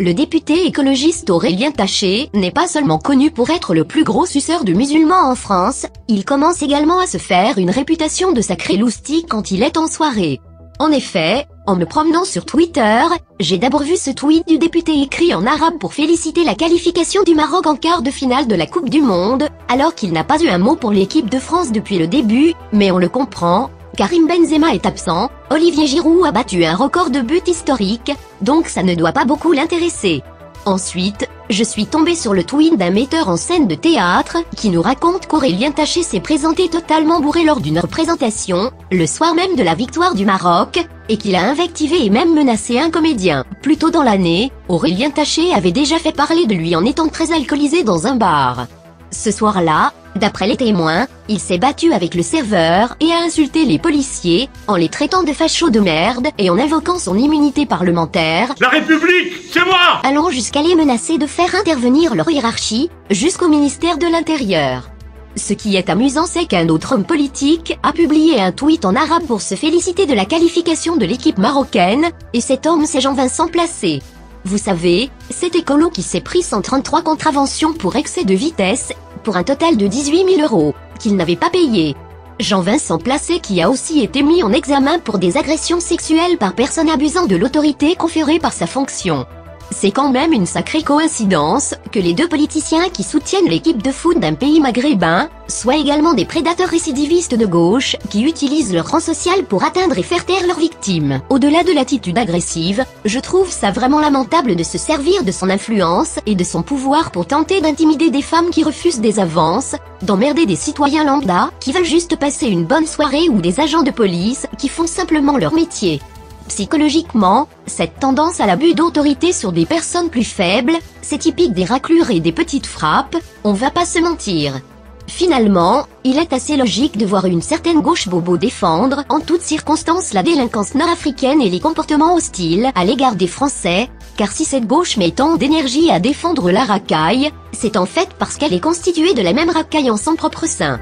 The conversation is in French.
Le député écologiste Aurélien Taché n'est pas seulement connu pour être le plus gros suceur de musulmans en France, il commence également à se faire une réputation de sacré loustique quand il est en soirée. En effet, en me promenant sur Twitter, j'ai d'abord vu ce tweet du député écrit en arabe pour féliciter la qualification du Maroc en quart de finale de la Coupe du Monde, alors qu'il n'a pas eu un mot pour l'équipe de France depuis le début, mais on le comprend, Karim Benzema est absent, Olivier Giroud a battu un record de but historique, donc ça ne doit pas beaucoup l'intéresser. Ensuite, je suis tombé sur le tweet d'un metteur en scène de théâtre, qui nous raconte qu'Aurélien Taché s'est présenté totalement bourré lors d'une représentation, le soir même de la victoire du Maroc, et qu'il a invectivé et même menacé un comédien. Plus tôt dans l'année, Aurélien Taché avait déjà fait parler de lui en étant très alcoolisé dans un bar. Ce soir-là, D'après les témoins, il s'est battu avec le serveur et a insulté les policiers, en les traitant de fachos de merde et en invoquant son immunité parlementaire. La République, c'est moi Allant jusqu'à les menacer de faire intervenir leur hiérarchie, jusqu'au ministère de l'Intérieur. Ce qui est amusant c'est qu'un autre homme politique a publié un tweet en arabe pour se féliciter de la qualification de l'équipe marocaine, et cet homme c'est Jean-Vincent Placé. Vous savez, cet écolo qui s'est pris 133 contraventions pour excès de vitesse pour un total de 18 000 euros, qu'il n'avait pas payé. Jean-Vincent Placé qui a aussi été mis en examen pour des agressions sexuelles par personne abusant de l'autorité conférée par sa fonction. C'est quand même une sacrée coïncidence que les deux politiciens qui soutiennent l'équipe de foot d'un pays maghrébin soient également des prédateurs récidivistes de gauche qui utilisent leur rang social pour atteindre et faire taire leurs victimes. Au-delà de l'attitude agressive, je trouve ça vraiment lamentable de se servir de son influence et de son pouvoir pour tenter d'intimider des femmes qui refusent des avances, d'emmerder des citoyens lambda qui veulent juste passer une bonne soirée ou des agents de police qui font simplement leur métier. Psychologiquement, cette tendance à l'abus d'autorité sur des personnes plus faibles, c'est typique des raclures et des petites frappes, on va pas se mentir. Finalement, il est assez logique de voir une certaine gauche bobo défendre en toutes circonstances la délinquance nord-africaine et les comportements hostiles à l'égard des Français, car si cette gauche met tant d'énergie à défendre la racaille, c'est en fait parce qu'elle est constituée de la même racaille en son propre sein.